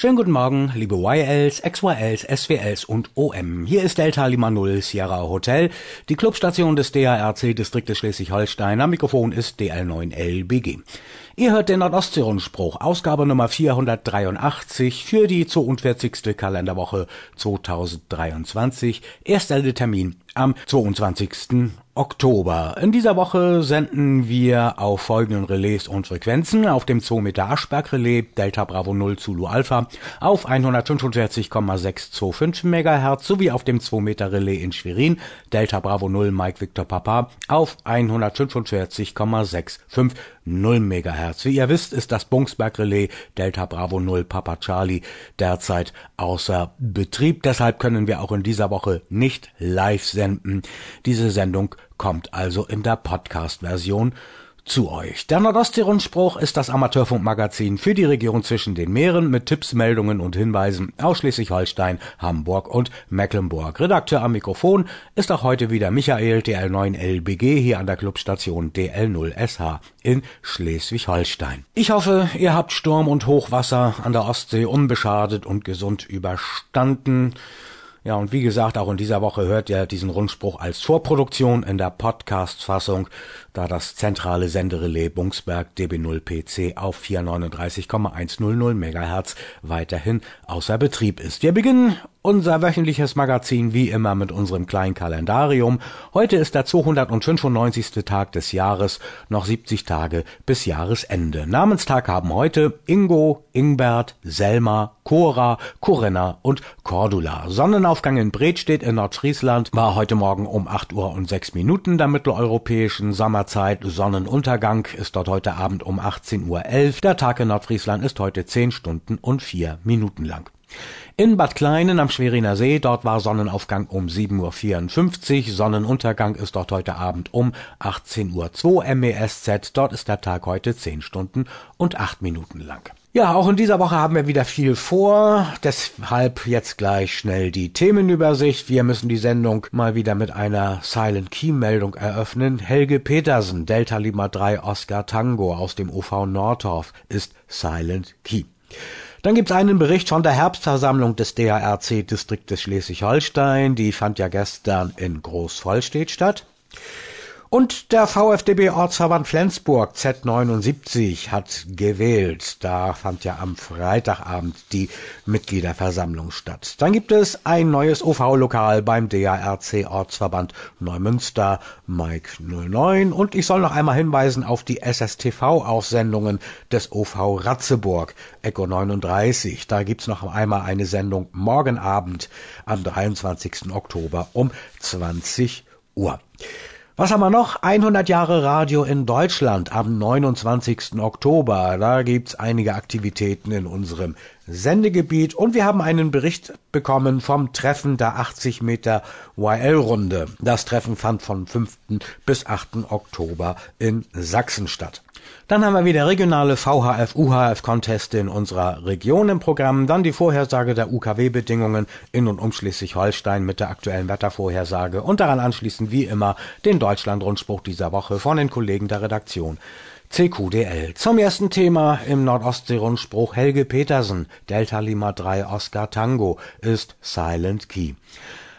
Schönen guten Morgen, liebe YLs, XYLs, SWLs und OM. Hier ist Delta Lima Null Sierra Hotel, die Clubstation des DARC-Distriktes Schleswig-Holstein. Am Mikrofon ist DL9LBG. Ihr hört den Nordostsee-Rundspruch, Ausgabe Nummer 483 für die 42. Kalenderwoche 2023. Erster Termin am 22. Oktober. In dieser Woche senden wir auf folgenden Relais und Frequenzen auf dem 2 Meter Aschberg Relais Delta Bravo 0 Zulu Alpha auf 145,625 MHz sowie auf dem 2 Meter Relais in Schwerin Delta Bravo 0 Mike Victor Papa auf 145,650 MHz. Wie ihr wisst, ist das Bungsberg Relais Delta Bravo 0 Papa Charlie derzeit außer Betrieb. Deshalb können wir auch in dieser Woche nicht live senden. Diese Sendung kommt also in der Podcast-Version zu euch. Der Nordostsee-Rundspruch ist das Amateurfunkmagazin für die Region zwischen den Meeren mit Tipps, Meldungen und Hinweisen aus Schleswig-Holstein, Hamburg und Mecklenburg. Redakteur am Mikrofon ist auch heute wieder Michael DL9LBG hier an der Clubstation DL0SH in Schleswig-Holstein. Ich hoffe, ihr habt Sturm und Hochwasser an der Ostsee unbeschadet und gesund überstanden. Ja, und wie gesagt, auch in dieser Woche hört ihr diesen Rundspruch als Vorproduktion in der Podcast-Fassung, da das zentrale Senderelais Bungsberg DB0 PC auf 439,100 MHz weiterhin außer Betrieb ist. Wir beginnen unser wöchentliches Magazin wie immer mit unserem kleinen Kalendarium. Heute ist der 295. Tag des Jahres, noch 70 Tage bis Jahresende. Namenstag haben heute Ingo, Ingbert, Selma, Cora, Corinna und Cordula. Sonnenaufgang in Bredstedt in Nordfriesland war heute Morgen um 8 Uhr und 6 Minuten der mitteleuropäischen Sommerzeit. Sonnenuntergang ist dort heute Abend um 18.11 Uhr. Der Tag in Nordfriesland ist heute 10 Stunden und 4 Minuten lang. In Bad Kleinen am Schweriner See, dort war Sonnenaufgang um 7.54 Uhr, Sonnenuntergang ist dort heute Abend um 18.02 Uhr MESZ, dort ist der Tag heute 10 Stunden und 8 Minuten lang. Ja, auch in dieser Woche haben wir wieder viel vor, deshalb jetzt gleich schnell die Themenübersicht. Wir müssen die Sendung mal wieder mit einer Silent Key Meldung eröffnen. Helge Petersen, Delta Lima 3 Oscar Tango aus dem OV Nordorf ist Silent Key. Dann gibt's einen Bericht von der Herbstversammlung des DARC-Distriktes Schleswig-Holstein. Die fand ja gestern in Großvollstedt statt. Und der VfDB Ortsverband Flensburg Z79 hat gewählt. Da fand ja am Freitagabend die Mitgliederversammlung statt. Dann gibt es ein neues OV-Lokal beim DARC Ortsverband Neumünster Mike 09 und ich soll noch einmal hinweisen auf die SSTV-Aussendungen des OV Ratzeburg Echo 39. Da gibt's noch einmal eine Sendung morgen Abend am 23. Oktober um 20 Uhr. Was haben wir noch? 100 Jahre Radio in Deutschland am 29. Oktober. Da gibt's einige Aktivitäten in unserem Sendegebiet und wir haben einen Bericht bekommen vom Treffen der 80 Meter YL-Runde. Das Treffen fand vom 5. bis 8. Oktober in Sachsen statt. Dann haben wir wieder regionale VHF, UHF-Conteste in unserer Region im Programm. Dann die Vorhersage der UKW-Bedingungen in und um Schleswig-Holstein mit der aktuellen Wettervorhersage und daran anschließend wie immer den Deutschland-Rundspruch dieser Woche von den Kollegen der Redaktion. CQDL. Zum ersten Thema im Nordostsee-Rundspruch Helge Petersen, Delta Lima 3 Oscar Tango, ist Silent Key.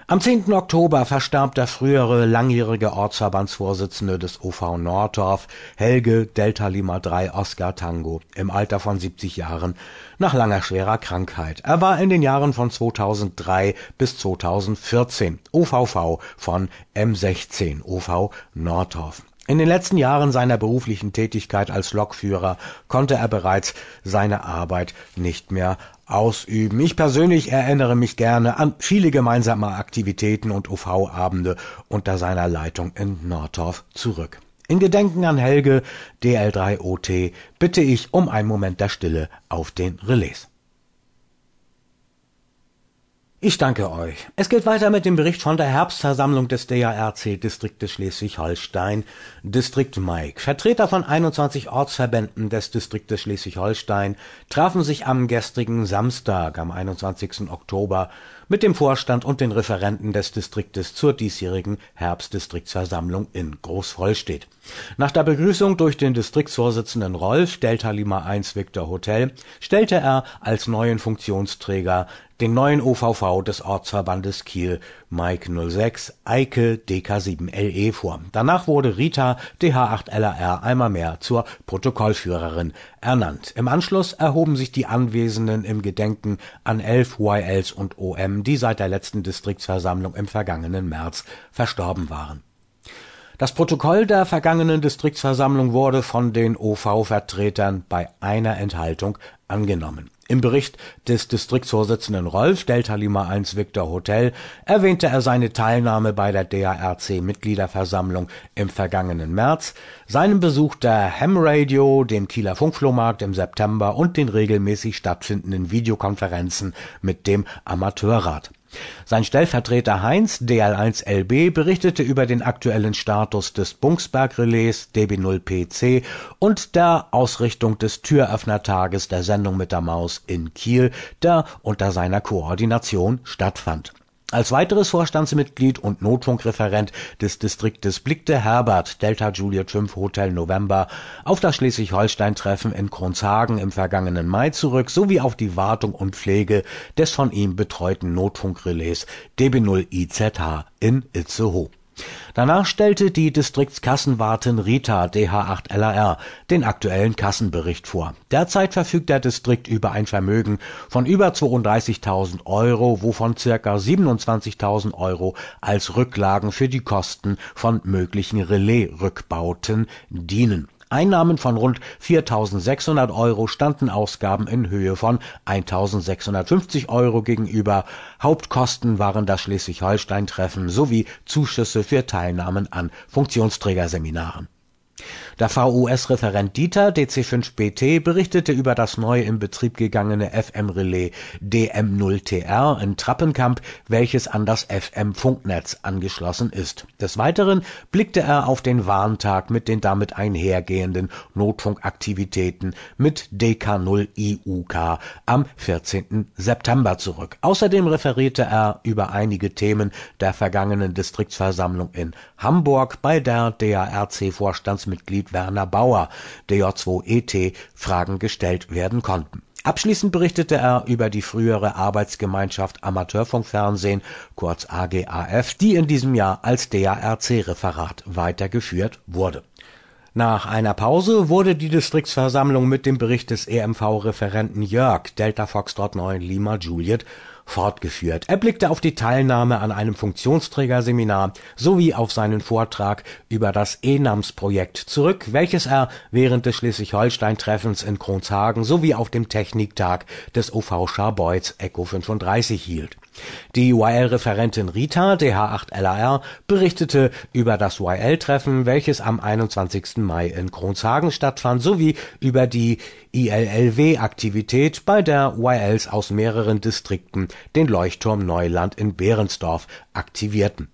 Am 10. Oktober verstarb der frühere langjährige Ortsverbandsvorsitzende des OV Nordorf, Helge Delta Lima 3 Oscar Tango, im Alter von 70 Jahren, nach langer schwerer Krankheit. Er war in den Jahren von 2003 bis 2014 OVV von M16 OV Nordorf. In den letzten Jahren seiner beruflichen Tätigkeit als Lokführer konnte er bereits seine Arbeit nicht mehr ausüben. Ich persönlich erinnere mich gerne an viele gemeinsame Aktivitäten und UV-Abende unter seiner Leitung in Nordorf zurück. In Gedenken an Helge DL3OT bitte ich um einen Moment der Stille auf den Relais. Ich danke euch. Es geht weiter mit dem Bericht von der Herbstversammlung des DARC-Distriktes Schleswig-Holstein, Distrikt Mike. Vertreter von 21 Ortsverbänden des Distriktes Schleswig-Holstein trafen sich am gestrigen Samstag, am 21. Oktober, mit dem Vorstand und den Referenten des Distriktes zur diesjährigen Herbstdistriktsversammlung in Großvollstedt. Nach der Begrüßung durch den Distriktsvorsitzenden Rolf Delta Lima 1 Victor Hotel stellte er als neuen Funktionsträger den neuen OVV des Ortsverbandes Kiel Mike 06 Eike DK7LE vor. Danach wurde Rita DH8LR einmal mehr zur Protokollführerin ernannt. Im Anschluss erhoben sich die Anwesenden im Gedenken an elf YLs und OM, die seit der letzten Distriktsversammlung im vergangenen März verstorben waren. Das Protokoll der vergangenen Distriktsversammlung wurde von den OV-Vertretern bei einer Enthaltung angenommen. Im Bericht des Distriktsvorsitzenden Rolf Delta Lima 1 Victor Hotel erwähnte er seine Teilnahme bei der DARC-Mitgliederversammlung im vergangenen März, seinen Besuch der Ham Radio, dem Kieler Funkflohmarkt im September und den regelmäßig stattfindenden Videokonferenzen mit dem Amateurrat sein Stellvertreter Heinz (DL1LB) berichtete über den aktuellen Status des Bungsberg-Relais (DB0PC) und der Ausrichtung des Türöffnertages der Sendung mit der Maus in Kiel, der unter seiner Koordination stattfand als weiteres Vorstandsmitglied und Notfunkreferent des Distriktes blickte Herbert Delta Juliet 5 Hotel November auf das Schleswig-Holstein-Treffen in Kronshagen im vergangenen Mai zurück sowie auf die Wartung und Pflege des von ihm betreuten Notfunkrelais DB0IZH in Itzehoe Danach stellte die Distriktskassenwartin Rita (DH8LAR) den aktuellen Kassenbericht vor. Derzeit verfügt der Distrikt über ein Vermögen von über 32.000 Euro, wovon circa 27.000 Euro als Rücklagen für die Kosten von möglichen Relaisrückbauten dienen Einnahmen von rund 4.600 Euro standen Ausgaben in Höhe von 1.650 Euro gegenüber, Hauptkosten waren das Schleswig-Holstein-Treffen sowie Zuschüsse für Teilnahmen an Funktionsträgerseminaren der VUS-Referent Dieter (DC5BT) berichtete über das neu in Betrieb gegangene FM-Relais DM0TR in Trappenkamp, welches an das FM-Funknetz angeschlossen ist. Des Weiteren blickte er auf den Warntag mit den damit einhergehenden Notfunkaktivitäten mit DK0IUK am 14. September zurück. Außerdem referierte er über einige Themen der vergangenen Distriktsversammlung in Hamburg, bei der DARC-Vorstandsmitglied Werner Bauer (DJ2ET) Fragen gestellt werden konnten. Abschließend berichtete er über die frühere Arbeitsgemeinschaft Amateurfunkfernsehen kurz AGAF, die in diesem Jahr als DARC-Referat weitergeführt wurde. Nach einer Pause wurde die Distriktsversammlung mit dem Bericht des EMV-Referenten Jörg Delta Foxtrot 9 Lima Juliet fortgeführt. Er blickte auf die Teilnahme an einem Funktionsträgerseminar sowie auf seinen Vortrag über das ENAMS-Projekt zurück, welches er während des Schleswig-Holstein-Treffens in Kronshagen sowie auf dem Techniktag des OV Scharbeutz Echo 35 hielt die YL-Referentin Rita (DH8LAR) berichtete über das YL-Treffen, welches am 21. Mai in Kronshagen stattfand, sowie über die ILLW-Aktivität, bei der YLs aus mehreren Distrikten den Leuchtturm Neuland in Behrensdorf aktivierten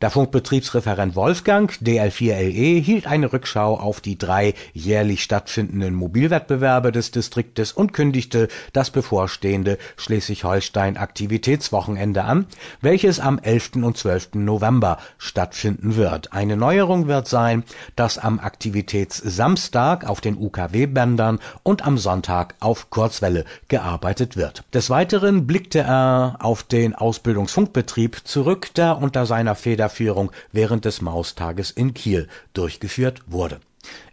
der Funkbetriebsreferent Wolfgang (DL4LE) hielt eine Rückschau auf die drei jährlich stattfindenden Mobilwettbewerbe des Distriktes und kündigte das bevorstehende Schleswig-Holstein-Aktivitätswochenende an, welches am 11. und 12. November stattfinden wird. Eine Neuerung wird sein, dass am Aktivitätssamstag auf den UKW-Bändern und am Sonntag auf Kurzwelle gearbeitet wird. Des Weiteren blickte er auf den Ausbildungsfunkbetrieb zurück, der unter seiner Federführung während des Maustages in Kiel durchgeführt wurde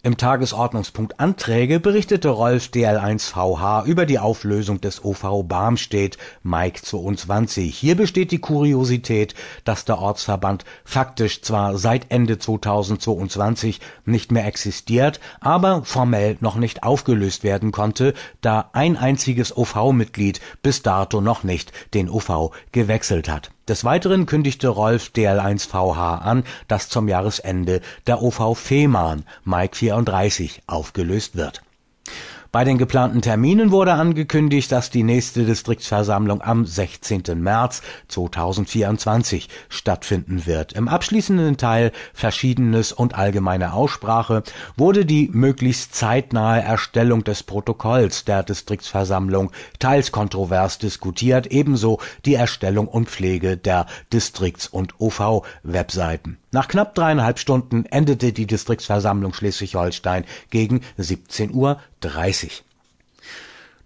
im Tagesordnungspunkt Anträge berichtete Rolf DL1VH über die Auflösung des OV Barmstedt Mike 22. Hier besteht die Kuriosität, dass der Ortsverband faktisch zwar seit Ende 2022 nicht mehr existiert, aber formell noch nicht aufgelöst werden konnte, da ein einziges OV-Mitglied bis dato noch nicht den OV gewechselt hat. Des Weiteren kündigte Rolf DL1VH an, dass zum Jahresende der OV Fehmarn Mike 34 aufgelöst wird Bei den geplanten Terminen wurde angekündigt, dass die nächste Distriktsversammlung am 16. März 2024 stattfinden wird. Im abschließenden Teil Verschiedenes und allgemeine Aussprache wurde die möglichst zeitnahe Erstellung des Protokolls der Distriktsversammlung teils kontrovers diskutiert, ebenso die Erstellung und Pflege der Distrikts- und OV-Webseiten. Nach knapp dreieinhalb Stunden endete die Distriktsversammlung Schleswig-Holstein gegen 17.30 Uhr.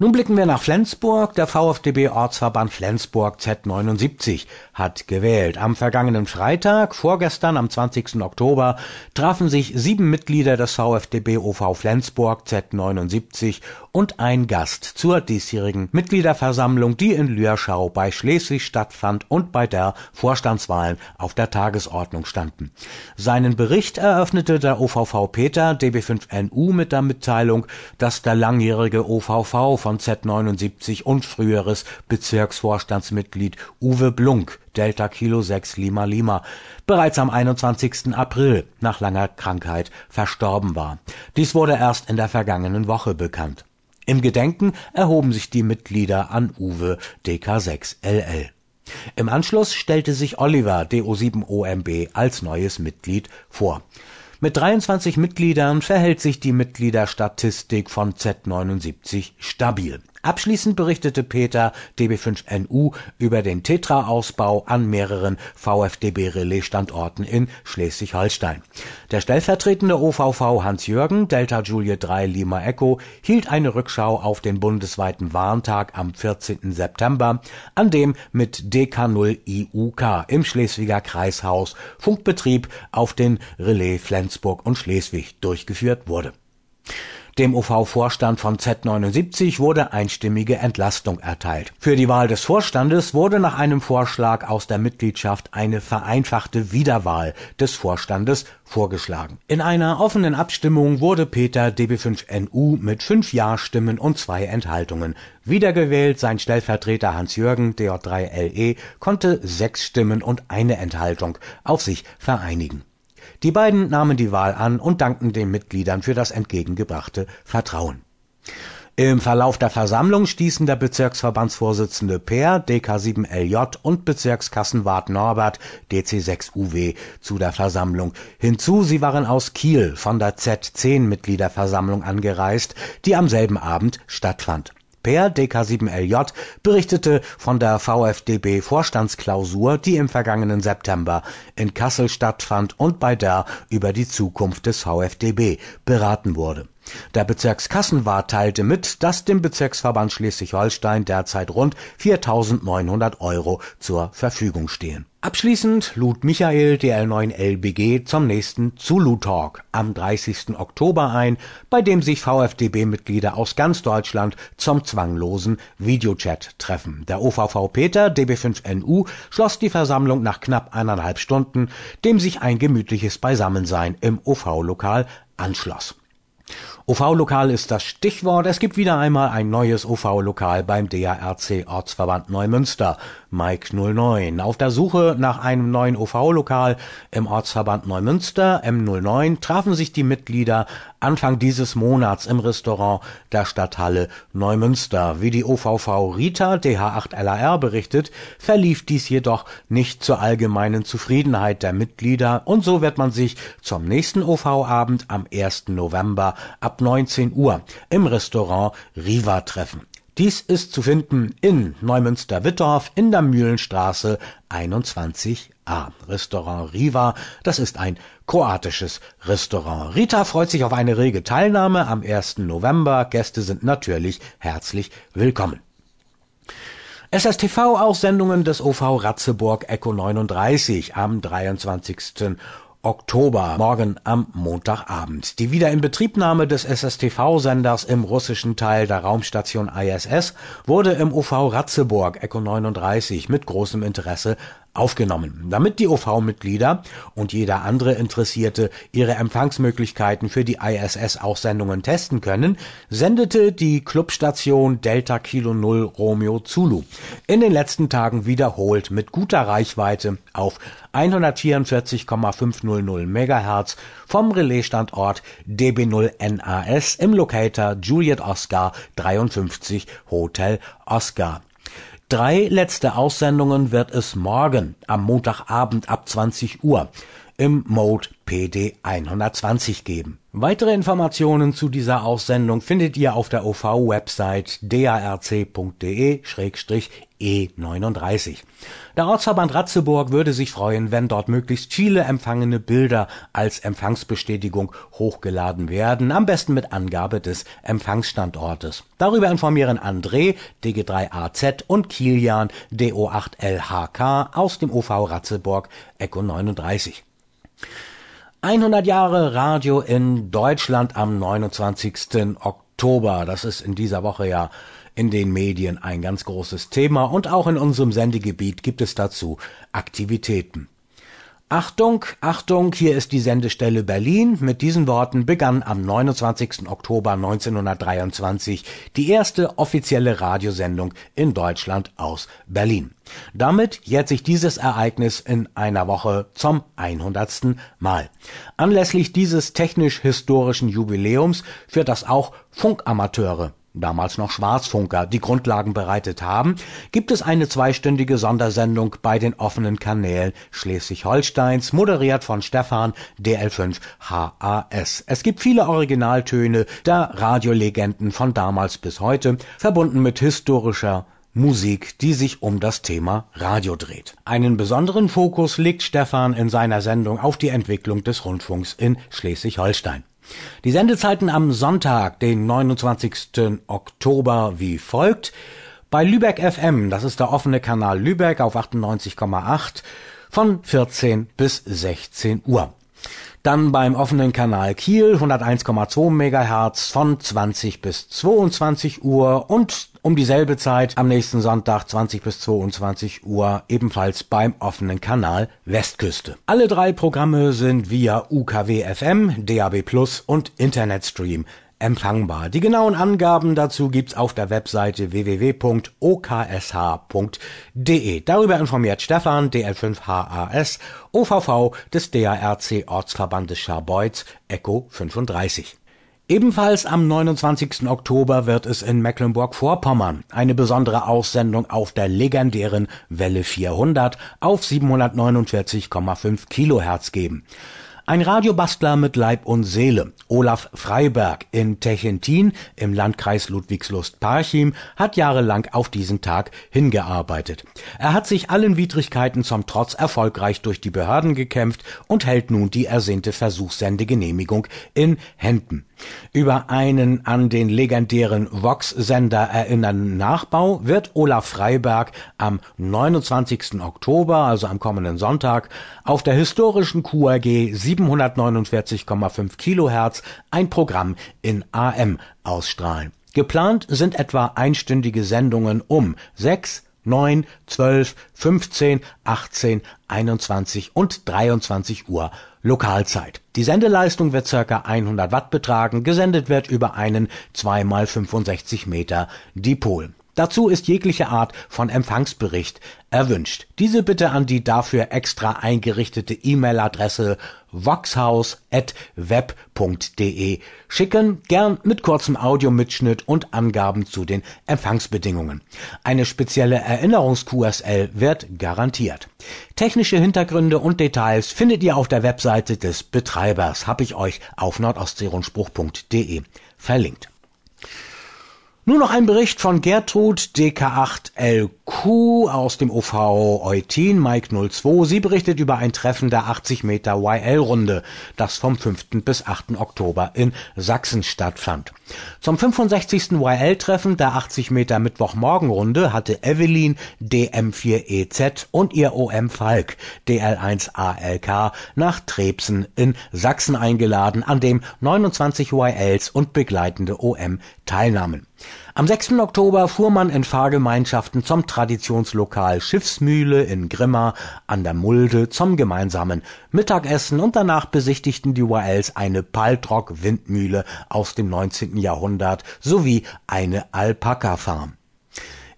Nun blicken wir nach Flensburg. Der VfDB-Ortsverband Flensburg Z79 hat gewählt. Am vergangenen Freitag, vorgestern am 20. Oktober, trafen sich sieben Mitglieder des VfDB OV Flensburg Z79 und ein Gast zur diesjährigen Mitgliederversammlung, die in Lürschau bei Schleswig stattfand und bei der Vorstandswahlen auf der Tagesordnung standen. Seinen Bericht eröffnete der OVV Peter DB5NU mit der Mitteilung, dass der langjährige OVV von Z79 und früheres Bezirksvorstandsmitglied Uwe Blunk Delta Kilo 6 Lima Lima bereits am 21. April nach langer Krankheit verstorben war. Dies wurde erst in der vergangenen Woche bekannt. Im Gedenken erhoben sich die Mitglieder an Uwe DK6LL. Im Anschluss stellte sich Oliver DO7OMB als neues Mitglied vor. Mit 23 Mitgliedern verhält sich die Mitgliederstatistik von Z79 stabil. Abschließend berichtete Peter DB5NU über den Tetra-Ausbau an mehreren VfDB-Relais-Standorten in Schleswig-Holstein. Der stellvertretende OVV Hans-Jürgen, Delta Julie 3 Lima Echo, hielt eine Rückschau auf den bundesweiten Warntag am 14. September, an dem mit DK0 IUK im Schleswiger Kreishaus Funkbetrieb auf den Relais Flensburg und Schleswig durchgeführt wurde dem OV-Vorstand von Z79 wurde einstimmige Entlastung erteilt. Für die Wahl des Vorstandes wurde nach einem Vorschlag aus der Mitgliedschaft eine vereinfachte Wiederwahl des Vorstandes vorgeschlagen. In einer offenen Abstimmung wurde Peter DB5NU mit fünf Ja-Stimmen und zwei Enthaltungen wiedergewählt. Sein Stellvertreter Hans-Jürgen DJ3LE konnte sechs Stimmen und eine Enthaltung auf sich vereinigen. Die beiden nahmen die Wahl an und dankten den Mitgliedern für das entgegengebrachte Vertrauen. Im Verlauf der Versammlung stießen der Bezirksverbandsvorsitzende Peer DK7LJ und Bezirkskassenwart Norbert DC6UW zu der Versammlung. Hinzu, sie waren aus Kiel von der Z10 Mitgliederversammlung angereist, die am selben Abend stattfand. Per DK7LJ berichtete von der VfDB-Vorstandsklausur, die im vergangenen September in Kassel stattfand und bei der über die Zukunft des VfDB beraten wurde der Bezirkskassenwart teilte mit, dass dem Bezirksverband Schleswig-Holstein derzeit rund 4.900 Euro zur Verfügung stehen. Abschließend lud Michael DL9LBG zum nächsten Zulu-Talk am 30. Oktober ein, bei dem sich VfDB-Mitglieder aus ganz Deutschland zum zwanglosen Videochat treffen. Der OVV Peter DB5NU schloss die Versammlung nach knapp eineinhalb Stunden, dem sich ein gemütliches Beisammensein im OV-Lokal anschloss. OV-Lokal ist das Stichwort. Es gibt wieder einmal ein neues OV-Lokal beim DARC Ortsverband Neumünster. Mike 09. Auf der Suche nach einem neuen OV-Lokal im Ortsverband Neumünster M09 trafen sich die Mitglieder Anfang dieses Monats im Restaurant der Stadthalle Neumünster. Wie die OVV Rita DH8LAR berichtet, verlief dies jedoch nicht zur allgemeinen Zufriedenheit der Mitglieder und so wird man sich zum nächsten OV-Abend am 1. November ab 19 Uhr im Restaurant Riva treffen. Dies ist zu finden in Neumünster-Wittorf in der Mühlenstraße 21a. Restaurant Riva, das ist ein kroatisches Restaurant. Rita freut sich auf eine rege Teilnahme am 1. November. Gäste sind natürlich herzlich willkommen. SSTV-Aussendungen des OV Ratzeburg Echo 39 am 23. Oktober, morgen am Montagabend. Die Wiederinbetriebnahme des SSTV-Senders im russischen Teil der Raumstation ISS wurde im UV Ratzeburg Echo 39 mit großem Interesse aufgenommen. Damit die OV-Mitglieder und jeder andere Interessierte ihre Empfangsmöglichkeiten für die ISS-Aussendungen testen können, sendete die Clubstation Delta Kilo Null Romeo Zulu in den letzten Tagen wiederholt mit guter Reichweite auf 144,500 MHz vom Relaisstandort DB0 NAS im Locator Juliet Oscar 53 Hotel Oscar. Drei letzte Aussendungen wird es morgen am Montagabend ab 20 Uhr im Mode PD 120 geben. Weitere Informationen zu dieser Aussendung findet ihr auf der OV-Website darc.de-e39. Der Ortsverband Ratzeburg würde sich freuen, wenn dort möglichst viele empfangene Bilder als Empfangsbestätigung hochgeladen werden, am besten mit Angabe des Empfangsstandortes. Darüber informieren André, DG3AZ und Kilian, DO8LHK aus dem OV Ratzeburg, Echo 39. 100 Jahre Radio in Deutschland am 29. Oktober. Das ist in dieser Woche ja in den Medien ein ganz großes Thema und auch in unserem Sendegebiet gibt es dazu Aktivitäten. Achtung, Achtung, hier ist die Sendestelle Berlin. Mit diesen Worten begann am 29. Oktober 1923 die erste offizielle Radiosendung in Deutschland aus Berlin. Damit jährt sich dieses Ereignis in einer Woche zum 100. Mal. Anlässlich dieses technisch-historischen Jubiläums, für das auch Funkamateure damals noch Schwarzfunker, die Grundlagen bereitet haben, gibt es eine zweistündige Sondersendung bei den offenen Kanälen Schleswig-Holsteins, moderiert von Stefan DL5 HAS. Es gibt viele Originaltöne der Radiolegenden von damals bis heute, verbunden mit historischer Musik, die sich um das Thema Radio dreht. Einen besonderen Fokus legt Stefan in seiner Sendung auf die Entwicklung des Rundfunks in Schleswig-Holstein. Die Sendezeiten am Sonntag, den 29. Oktober, wie folgt. Bei Lübeck FM, das ist der offene Kanal Lübeck auf 98,8 von 14 bis 16 Uhr. Dann beim offenen Kanal Kiel 101,2 MHz von 20 bis 22 Uhr und um dieselbe Zeit am nächsten Sonntag 20 bis 22 Uhr ebenfalls beim offenen Kanal Westküste. Alle drei Programme sind via UKW FM, DAB Plus und Internetstream empfangbar. Die genauen Angaben dazu gibt's auf der Webseite www.oksh.de. Darüber informiert Stefan, DL5HAS, OVV des DARC Ortsverbandes Scharbeutz, Echo 35. Ebenfalls am 29. Oktober wird es in Mecklenburg-Vorpommern eine besondere Aussendung auf der legendären Welle 400 auf 749,5 Kilohertz geben. Ein Radiobastler mit Leib und Seele, Olaf Freiberg in Techentin im Landkreis Ludwigslust-Parchim, hat jahrelang auf diesen Tag hingearbeitet. Er hat sich allen Widrigkeiten zum Trotz erfolgreich durch die Behörden gekämpft und hält nun die ersehnte Versuchssendegenehmigung in Händen. Über einen an den legendären Vox-Sender erinnernden Nachbau wird Olaf Freiberg am 29. Oktober, also am kommenden Sonntag, auf der historischen QRG 749,5 Kilohertz ein Programm in AM ausstrahlen. Geplant sind etwa einstündige Sendungen um 6, 9, 12, 15, 18, 21 und 23 Uhr Lokalzeit. Die Sendeleistung wird ca. 100 Watt betragen, gesendet wird über einen 2 x 65 Meter Dipol. Dazu ist jegliche Art von Empfangsbericht erwünscht. Diese bitte an die dafür extra eingerichtete E-Mail-Adresse voxhaus.web.de schicken, gern mit kurzem Audiomitschnitt und Angaben zu den Empfangsbedingungen. Eine spezielle Erinnerungs-QSL wird garantiert. Technische Hintergründe und Details findet ihr auf der Webseite des Betreibers, habe ich euch auf nordostseerundspruch.de verlinkt. Nur noch ein Bericht von Gertrud DK8LQ aus dem OV Eutin Mike 02. Sie berichtet über ein Treffen der 80 Meter YL-Runde, das vom 5. bis 8. Oktober in Sachsen stattfand. Zum 65. YL-Treffen der 80 Meter Mittwochmorgenrunde hatte Evelyn DM4EZ und ihr OM Falk DL1ALK nach Trebsen in Sachsen eingeladen, an dem 29 YLs und begleitende OM teilnahmen. Am 6. Oktober fuhr man in Fahrgemeinschaften zum Traditionslokal Schiffsmühle in Grimma an der Mulde zum gemeinsamen Mittagessen und danach besichtigten die URLs eine Paltrock-Windmühle aus dem 19. Jahrhundert sowie eine Alpaka-Farm.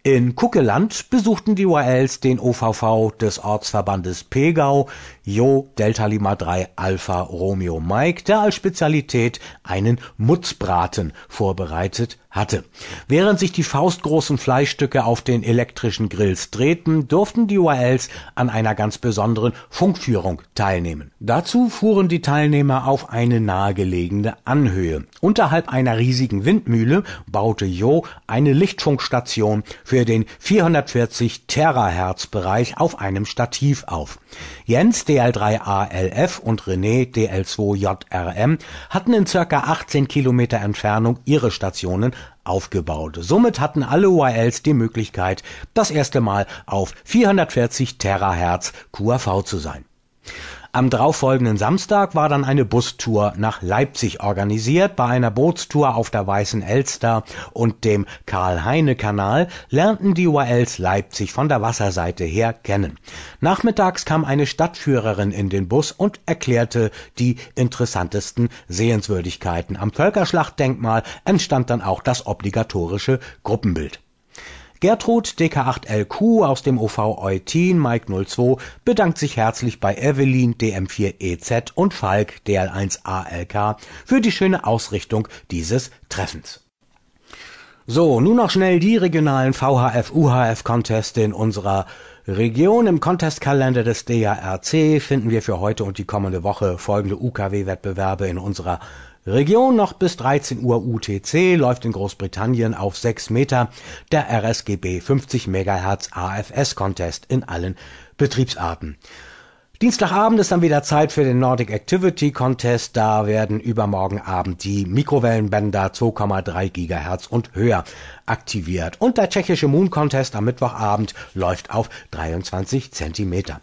In Kuckeland besuchten die URLs den OVV des Ortsverbandes Pegau, Jo Delta Lima 3 Alpha Romeo Mike, der als Spezialität einen Mutzbraten vorbereitet hatte. Während sich die faustgroßen Fleischstücke auf den elektrischen Grills drehten, durften die URLs an einer ganz besonderen Funkführung teilnehmen. Dazu fuhren die Teilnehmer auf eine nahegelegene Anhöhe. Unterhalb einer riesigen Windmühle baute Jo eine Lichtfunkstation für den 440 Terahertz Bereich auf einem Stativ auf. Jens DL3ALF und René DL2JRM hatten in circa 18 Kilometer Entfernung ihre Stationen aufgebaut. Somit hatten alle URLs die Möglichkeit, das erste Mal auf 440 Terahertz QAV zu sein. Am darauffolgenden Samstag war dann eine Bustour nach Leipzig organisiert. Bei einer Bootstour auf der Weißen Elster und dem Karl-Heine-Kanal lernten die URLs Leipzig von der Wasserseite her kennen. Nachmittags kam eine Stadtführerin in den Bus und erklärte die interessantesten Sehenswürdigkeiten. Am Völkerschlachtdenkmal entstand dann auch das obligatorische Gruppenbild. Gertrud DK8LQ aus dem OV Eutin Mike 02 bedankt sich herzlich bei Evelyn DM4EZ und Falk DL1ALK für die schöne Ausrichtung dieses Treffens. So, nun noch schnell die regionalen VHF-UHF-Conteste in unserer Region. Im Contestkalender des DARC finden wir für heute und die kommende Woche folgende UKW-Wettbewerbe in unserer Region noch bis 13 Uhr UTC läuft in Großbritannien auf 6 Meter der RSGB 50 MHz AFS Contest in allen Betriebsarten. Dienstagabend ist dann wieder Zeit für den Nordic Activity Contest. Da werden übermorgen Abend die Mikrowellenbänder 2,3 Gigahertz und höher aktiviert. Und der tschechische Moon Contest am Mittwochabend läuft auf 23 Zentimeter.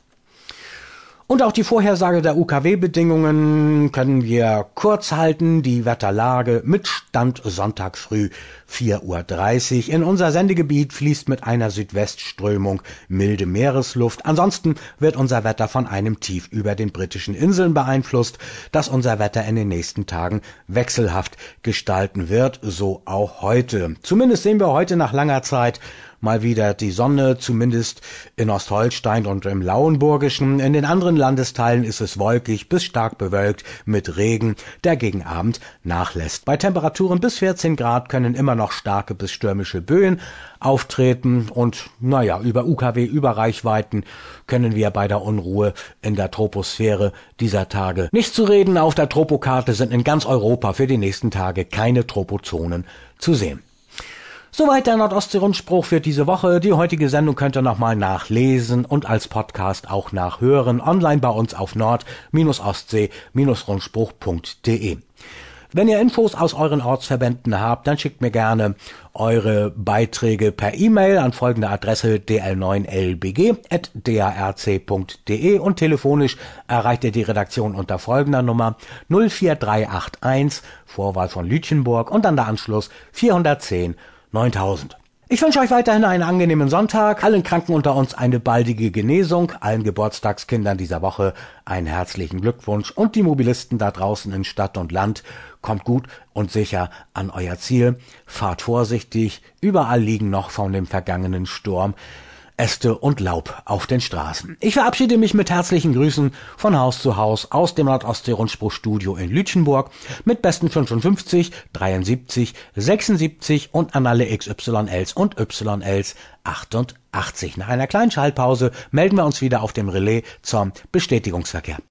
Und auch die Vorhersage der UKW-Bedingungen können wir kurz halten. Die Wetterlage mit Stand Sonntag früh 4.30 Uhr. In unser Sendegebiet fließt mit einer Südwestströmung milde Meeresluft. Ansonsten wird unser Wetter von einem Tief über den britischen Inseln beeinflusst, das unser Wetter in den nächsten Tagen wechselhaft gestalten wird. So auch heute. Zumindest sehen wir heute nach langer Zeit mal wieder die Sonne, zumindest in Ostholstein und im Lauenburgischen. In den anderen Landesteilen ist es wolkig bis stark bewölkt mit Regen, der gegen Abend nachlässt. Bei Temperaturen bis 14 Grad können immer noch starke bis stürmische Böen auftreten und naja, über UKW Überreichweiten können wir bei der Unruhe in der Troposphäre dieser Tage nicht zu reden. Auf der Tropokarte sind in ganz Europa für die nächsten Tage keine Tropozonen zu sehen. Soweit der Nordostsee-Rundspruch für diese Woche. Die heutige Sendung könnt ihr nochmal nachlesen und als Podcast auch nachhören. Online bei uns auf nord-ostsee-rundspruch.de. Wenn ihr Infos aus euren Ortsverbänden habt, dann schickt mir gerne eure Beiträge per E-Mail an folgende Adresse dl9lbg.darc.de und telefonisch erreicht ihr die Redaktion unter folgender Nummer 04381 Vorwahl von Lütchenburg und dann der Anschluss 410 9000. Ich wünsche euch weiterhin einen angenehmen Sonntag, allen Kranken unter uns eine baldige Genesung, allen Geburtstagskindern dieser Woche einen herzlichen Glückwunsch. Und die Mobilisten da draußen in Stadt und Land, kommt gut und sicher an euer Ziel, fahrt vorsichtig, überall liegen noch von dem vergangenen Sturm Äste und Laub auf den Straßen. Ich verabschiede mich mit herzlichen Grüßen von Haus zu Haus aus dem Nordostsee-Rundspruchstudio in Lütchenburg mit besten 55, 73, 76 und an alle XYLs und YLs 88. Nach einer kleinen Schallpause melden wir uns wieder auf dem Relais zum Bestätigungsverkehr.